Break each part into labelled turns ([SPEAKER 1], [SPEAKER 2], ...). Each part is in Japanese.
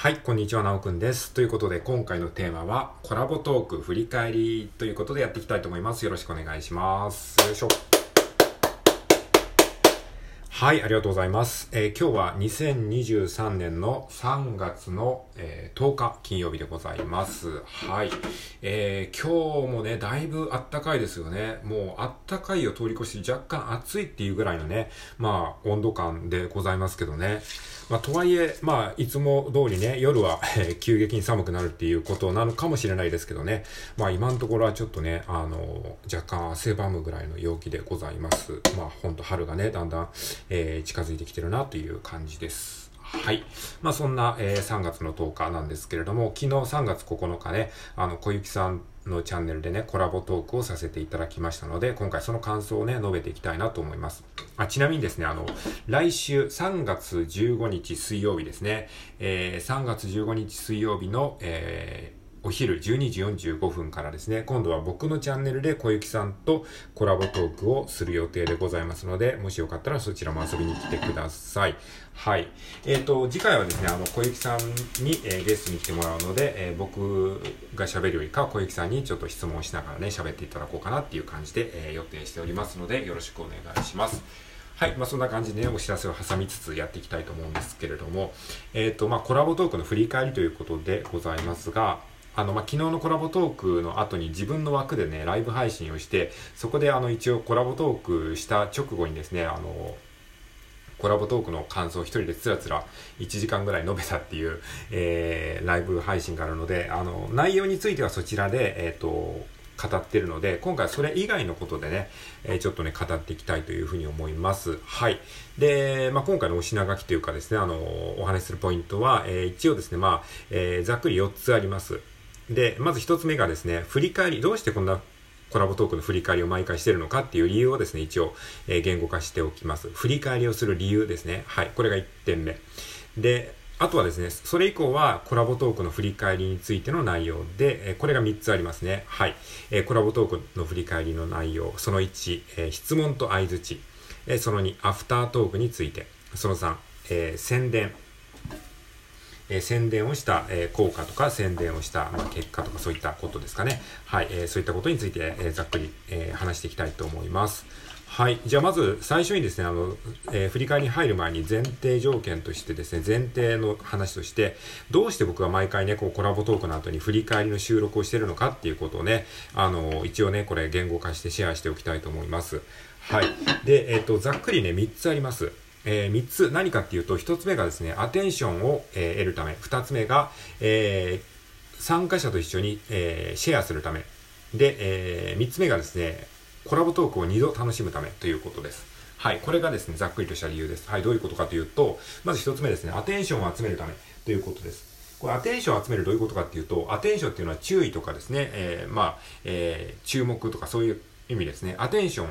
[SPEAKER 1] はい、こんにちは、なおくんです。ということで、今回のテーマは、コラボトーク振り返りということでやっていきたいと思います。よろしくお願いします。よいしょ。はい、ありがとうございます。えー、今日は2023年の3月の、えー、10日金曜日でございます。はい。えー、今日もね、だいぶあったかいですよね。もうあったかいを通り越して若干暑いっていうぐらいのね、まあ温度感でございますけどね。まあ、とはいえ、まあ、いつも通りね、夜は、え、急激に寒くなるっていうことなのかもしれないですけどね。まあ、今のところはちょっとね、あの、若干汗ばむぐらいの陽気でございます。まあ、ほんと春がね、だんだん、えー、近づいてきてるなという感じです。はい。まあそんな、えー、3月の10日なんですけれども、昨日3月9日ね、あの、小雪さんのチャンネルでね、コラボトークをさせていただきましたので、今回その感想をね、述べていきたいなと思います。あちなみにですね、あの、来週3月15日水曜日ですね、えー、3月15日水曜日の、えーお昼12時45分からですね、今度は僕のチャンネルで小雪さんとコラボトークをする予定でございますので、もしよかったらそちらも遊びに来てください。はい。えっ、ー、と、次回はですね、あの、小雪さんに、えー、ゲストに来てもらうので、えー、僕が喋るよりか小雪さんにちょっと質問しながらね、喋っていただこうかなっていう感じで、え予定しておりますので、よろしくお願いします。はい。まあ、そんな感じでね、お知らせを挟みつつやっていきたいと思うんですけれども、えっ、と、まあ、コラボトークの振り返りということでございますが、あの、まあ、昨日のコラボトークの後に自分の枠でね、ライブ配信をして、そこであの、一応コラボトークした直後にですね、あの、コラボトークの感想を一人でつらつら1時間ぐらい述べたっていう、えー、ライブ配信があるので、あの、内容についてはそちらで、えっ、ー、と、語ってるので、今回それ以外のことでね、えー、ちょっとね、語っていきたいというふうに思います。はい。で、まあ、今回のお品書きというかですね、あの、お話しするポイントは、えー、一応ですね、まあ、えー、ざっくり4つあります。で、まず一つ目がですね、振り返り、どうしてこんなコラボトークの振り返りを毎回してるのかっていう理由をですね、一応、え、言語化しておきます。振り返りをする理由ですね。はい。これが1点目。で、あとはですね、それ以降はコラボトークの振り返りについての内容で、えこれが3つありますね。はい。えコラボトークの振り返りの内容。その1、え質問と相づち。えその2、アフタートークについて。その3、え宣伝。え宣伝をした、え効果とか宣伝をした、ま、結果とかそういったことですかね。はい、えそういったことについて、えざっくり、え話していきたいと思います。はい。じゃあまず最初にですね、あの、えー、振り返りに入る前に前提条件としてですね、前提の話として、どうして僕は毎回ね、こうコラボトークの後に振り返りの収録をしてるのかっていうことをね、あの、一応ね、これ言語化してシェアしておきたいと思います。はい。で、えっ、ー、と、ざっくりね、3つあります。えー、3つ何かっていうと、1つ目がですね、アテンションを、えー、得るため。2つ目が、えー、参加者と一緒に、えー、シェアするため。で、えー、3つ目がですね、コラボトークを2度楽しむためということです。はい。これがですね、ざっくりとした理由です。はい。どういうことかというと、まず1つ目ですね、アテンションを集めるためということです。これアテンションを集めるどういうことかっていうと、アテンションっていうのは注意とかですね、えー、まあ、えー、注目とかそういう意味ですね。アテンションを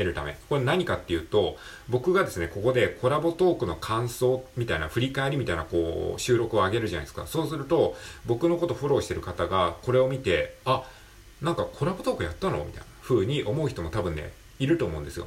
[SPEAKER 1] 得るため。これ何かっていうと、僕がですね、ここでコラボトークの感想みたいな、振り返りみたいな、こう、収録を上げるじゃないですか。そうすると、僕のことフォローしてる方が、これを見て、あ、なんかコラボトークやったの？みたいな風に思う人も多分ね、いると思うんですよ。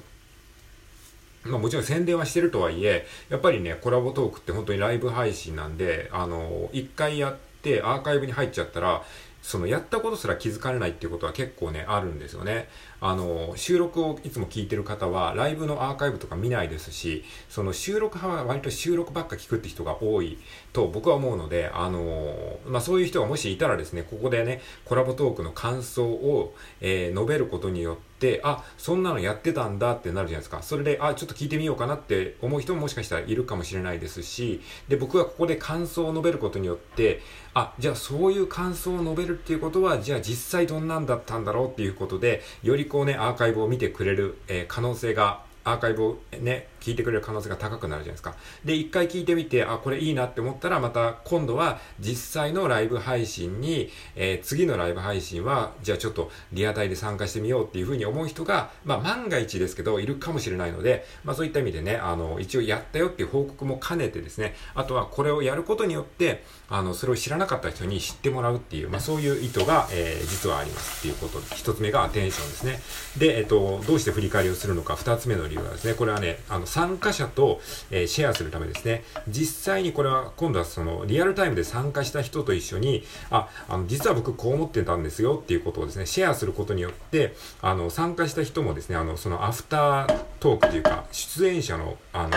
[SPEAKER 1] まあもちろん宣伝はしてるとはいえ、やっぱりね、コラボトークって本当にライブ配信なんで、あの、一回やってアーカイブに入っちゃったら、そのやったことすら気づかれないっていうことは結構ね、あるんですよね。あの、収録をいつも聞いてる方は、ライブのアーカイブとか見ないですし、その収録派は割と収録ばっか聞くって人が多いと僕は思うので、あの、まあ、そういう人がもしいたらですね、ここでね、コラボトークの感想を、えー、述べることによって、、あ、そんなのやってたんだってなるじゃないですか。それで、あ、ちょっと聞いてみようかなって思う人ももしかしたらいるかもしれないですし、で、僕がここで感想を述べることによって、あ、じゃあそういう感想を述べるっていうことは、じゃあ実際どんなんだったんだろうっていうことで、よりこうね、アーカイブを見てくれる、えー、可能性がアーカイブをね、聞いてくれる可能性が高くなるじゃないですか。で、一回聞いてみて、あ、これいいなって思ったら、また今度は実際のライブ配信に、えー、次のライブ配信は、じゃあちょっとリアタイで参加してみようっていうふうに思う人が、まあ万が一ですけど、いるかもしれないので、まあそういった意味でね、あの、一応やったよっていう報告も兼ねてですね、あとはこれをやることによって、あの、それを知らなかった人に知ってもらうっていう、まあそういう意図が、えー、実はありますっていうことで、一つ目がアテンションですね。で、えっ、ー、と、どうして振り返りをするのか、二つ目の理由はですね、これはね、あの、参加者と、えー、シェアするためですね。実際にこれは、今度はその、リアルタイムで参加した人と一緒に、あ、あの、実は僕こう思ってたんですよっていうことをですね、シェアすることによって、あの、参加した人もですね、あの、そのアフタートークというか、出演者の、あの、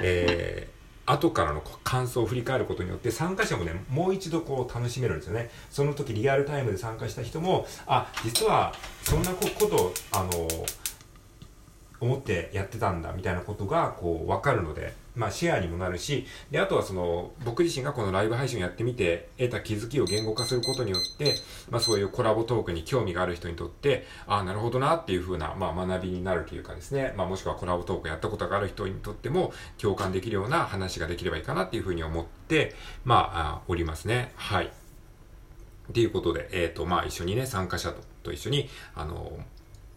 [SPEAKER 1] えー、後からの感想を振り返ることによって参加者もねもう一度こう楽しめるんですよねその時リアルタイムで参加した人もあ実はそんなことあの思ってやってたんだみたいなことがこう分かるので、まあ、シェアにもなるしであとはその僕自身がこのライブ配信をやってみて得た気づきを言語化することによって、まあ、そういうコラボトークに興味がある人にとってああなるほどなっていう風な、まあ、学びになるというかですね、まあ、もしくはコラボトークやったことがある人にとっても共感できるような話ができればいいかなっていう風に思って、まあ、おりますね。はい。ということで、えっ、ー、と、まあ、一緒にね、参加者と一緒に、あの、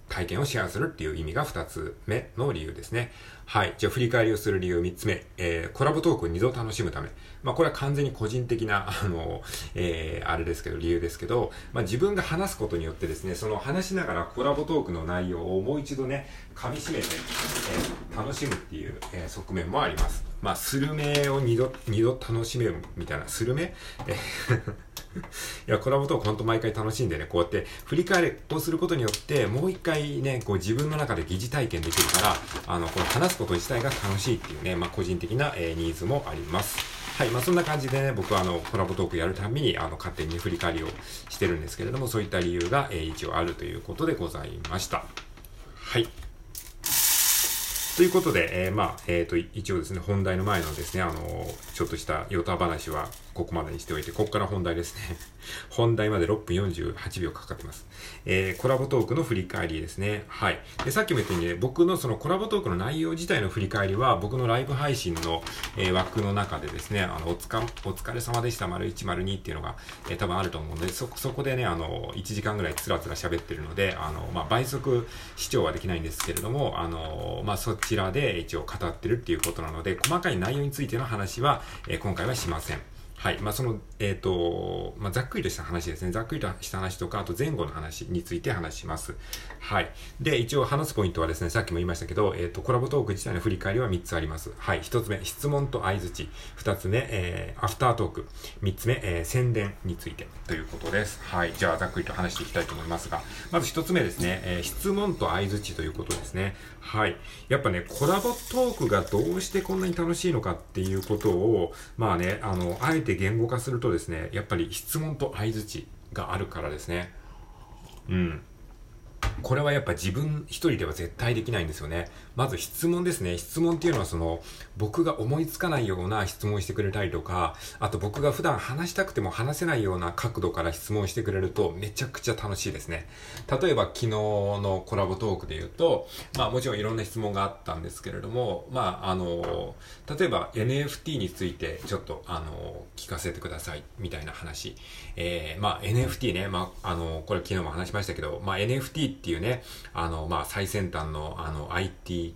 [SPEAKER 1] 体験をシェアするっていう意味が2つ目の理由ですね。はい。じゃあ振り返りをする理由3つ目。えー、コラボトークを2度楽しむため。まあこれは完全に個人的な、あの、えー、あれですけど、理由ですけど、まあ自分が話すことによってですね、その話しながらコラボトークの内容をもう一度ね、噛み締めて、えー、楽しむっていう、えー、側面もあります。まあ、スルメを2度、2度楽しめるみたいな、スルメえいや、コラボトーク本当毎回楽しんでね、こうやって振り返りをすることによって、もう一回ね、こう自分の中で疑似体験できるから、あの、この話すこと自体が楽しいっていうね、まあ個人的な、えー、ニーズもあります。はい。まあ、そんな感じでね、僕はあの、コラボトークやるたびに、あの、勝手に振り返りをしてるんですけれども、そういった理由が、えー、一応あるということでございました。はい。ということで、えー、まあ、えっ、ー、と、一応ですね、本題の前のですね、あの、ちょっとしたヨタ話は、ここまでにしておいて、ここから本題ですね。本題まで6分48秒かかってます。えー、コラボトークの振り返りですね。はい。で、さっきも言ったようにね、僕のそのコラボトークの内容自体の振り返りは、僕のライブ配信の、えー、枠の中でですね、あの、おつか、お疲れ様でした、丸1、丸2っていうのが、えー、多分あると思うので、そ、そこでね、あの、1時間ぐらいつらつら喋ってるので、あの、まあ、倍速視聴はできないんですけれども、あの、まあ、そちらで一応語ってるっていうことなので、細かい内容についての話は、え、今回はしません。はい。まあ、その、えっ、ー、と、まあ、ざっくりとした話ですね。ざっくりとした話とか、あと前後の話について話します。はい。で、一応話すポイントはですね、さっきも言いましたけど、えっ、ー、と、コラボトーク自体の振り返りは3つあります。はい。1つ目、質問と相づち。2つ目、えー、アフタートーク。3つ目、えー、宣伝についてということです。はい。じゃあ、ざっくりと話していきたいと思いますが、まず1つ目ですね、えー、質問と相づちということですね。はい。やっぱね、コラボトークがどうしてこんなに楽しいのかっていうことを、まあね、あの、あえて言語化するとですね、やっぱり質問と相づちがあるからですね。うん。これはやっぱ自分一人では絶対できないんですよね。まず質問ですね。質問っていうのはその、僕が思いつかないような質問してくれたりとか、あと僕が普段話したくても話せないような角度から質問してくれるとめちゃくちゃ楽しいですね。例えば昨日のコラボトークで言うと、まあもちろんいろんな質問があったんですけれども、まああの、例えば NFT についてちょっとあの、聞かせてくださいみたいな話。えー、まあ NFT ね、まああの、これ昨日も話しましたけど、まあ NFT っていうね、あの、まあ最先端のあの IT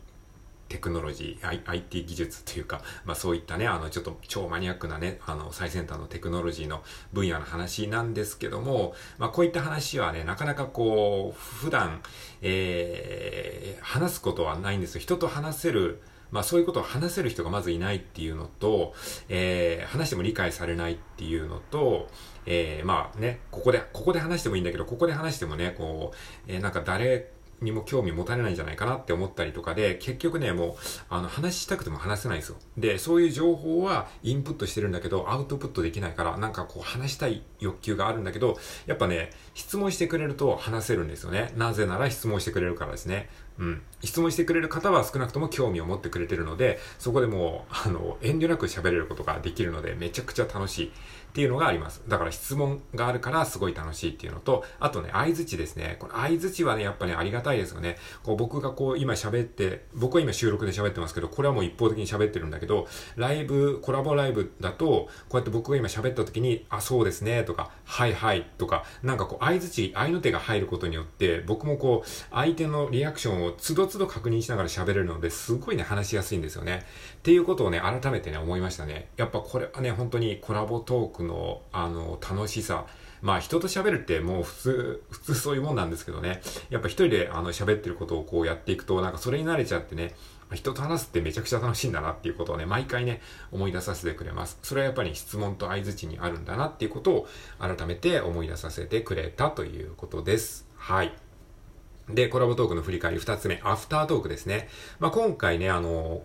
[SPEAKER 1] テクノロジー、IT 技術というか、まあそういったね、あのちょっと超マニアックなね、あの最先端のテクノロジーの分野の話なんですけども、まあこういった話はね、なかなかこう、普段、えー、話すことはないんですよ。人と話せる、まあそういうことを話せる人がまずいないっていうのと、えー、話しても理解されないっていうのと、えー、まあね、ここで、ここで話してもいいんだけど、ここで話してもね、こう、えー、なんか誰にも興味持たれないんじゃないかなって思ったりとかで、結局ね、もう、あの、話したくても話せないんですよ。で、そういう情報はインプットしてるんだけど、アウトプットできないから、なんかこう話したい欲求があるんだけど、やっぱね、質問してくれると話せるんですよね。なぜなら質問してくれるからですね。うん。質問してくれる方は少なくとも興味を持ってくれてるので、そこでもう、あの、遠慮なく喋れることができるので、めちゃくちゃ楽しい。っていうのがあります。だから質問があるからすごい楽しいっていうのと、あとね、相づちですね。この相づちはね、やっぱね、ありがたいですよね。こう僕がこう今喋って、僕は今収録で喋ってますけど、これはもう一方的に喋ってるんだけど、ライブ、コラボライブだと、こうやって僕が今喋った時に、あ、そうですね、とか、はいはいとか、なんかこう相づち、相の手が入ることによって、僕もこう、相手のリアクションをつどつど確認しながら喋れるので、すごいね、話しやすいんですよね。っていうことをね、改めてね、思いましたね。やっぱこれはね、本当にコラボトークの、あの、楽しさ。まあ人と喋るってもう普通、普通そういうもんなんですけどね。やっぱ一人であの喋ってることをこうやっていくと、なんかそれに慣れちゃってね、人と話すってめちゃくちゃ楽しいんだなっていうことをね、毎回ね、思い出させてくれます。それはやっぱり質問と相づちにあるんだなっていうことを改めて思い出させてくれたということです。はい。で、コラボトークの振り返り2つ目、アフタートークですね。まあ、今回ね、あの、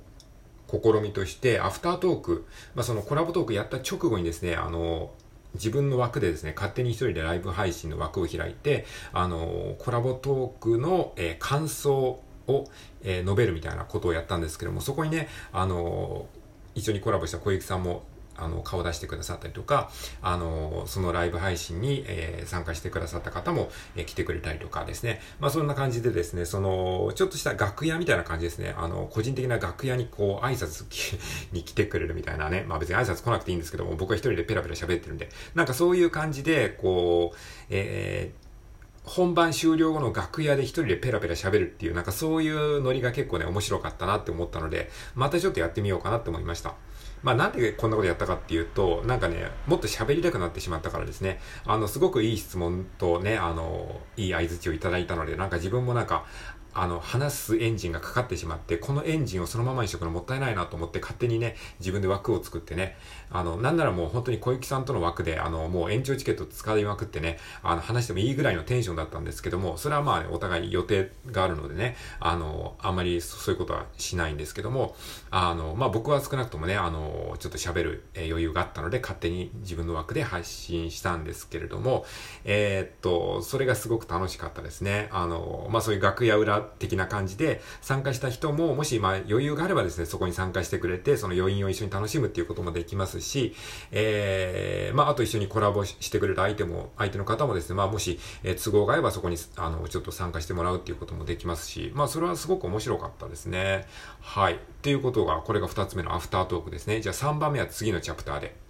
[SPEAKER 1] 試みとして、アフタートーク、まあ、そのコラボトークやった直後にですね、あの、自分の枠でですね、勝手に一人でライブ配信の枠を開いて、あの、コラボトークの、えー、感想を、えー、述べるみたいなことをやったんですけども、そこにね、あの、一緒にコラボした小雪さんもあの、顔出してくださったりとか、あの、そのライブ配信に、えー、参加してくださった方も、えー、来てくれたりとかですね。まあ、そんな感じでですね、その、ちょっとした楽屋みたいな感じですね。あの、個人的な楽屋にこう、挨拶 に来てくれるみたいなね。まあ、別に挨拶来なくていいんですけども、僕は一人でペラペラ喋ってるんで、なんかそういう感じで、こう、えー、本番終了後の楽屋で一人でペラペラ喋るっていう、なんかそういうノリが結構ね、面白かったなって思ったので、またちょっとやってみようかなって思いました。まあなんでこんなことやったかっていうと、なんかね、もっと喋りたくなってしまったからですね。あの、すごくいい質問とね、あの、いい合図値をいただいたので、なんか自分もなんか、あの、話すエンジンがかかってしまって、このエンジンをそのままにしとくのもったいないなと思って勝手にね、自分で枠を作ってね、あの、なんならもう本当に小雪さんとの枠で、あの、もう延長チケット使いまくってね、あの、話してもいいぐらいのテンションだったんですけども、それはまあ、お互い予定があるのでね、あの、あんまりそういうことはしないんですけども、あの、まあ僕は少なくともね、あの、ちょっと喋る余裕があったので、勝手に自分の枠で配信したんですけれども、えー、っと、それがすごく楽しかったですね。あの、まあそういう楽屋裏的な感じで、参加した人も、もし、まあ、余裕があればですね、そこに参加してくれて、その余韻を一緒に楽しむっていうこともできますし、えー、まあ、あと一緒にコラボしてくれる相手も、相手の方もですね、まあ、もし、え、都合が合えばそこに、あの、ちょっと参加してもらうっていうこともできますし、まあ、それはすごく面白かったですね。はい。っていうことが、これが二つ目のアフタートークですね。じゃあ3番目は次のチャプターで。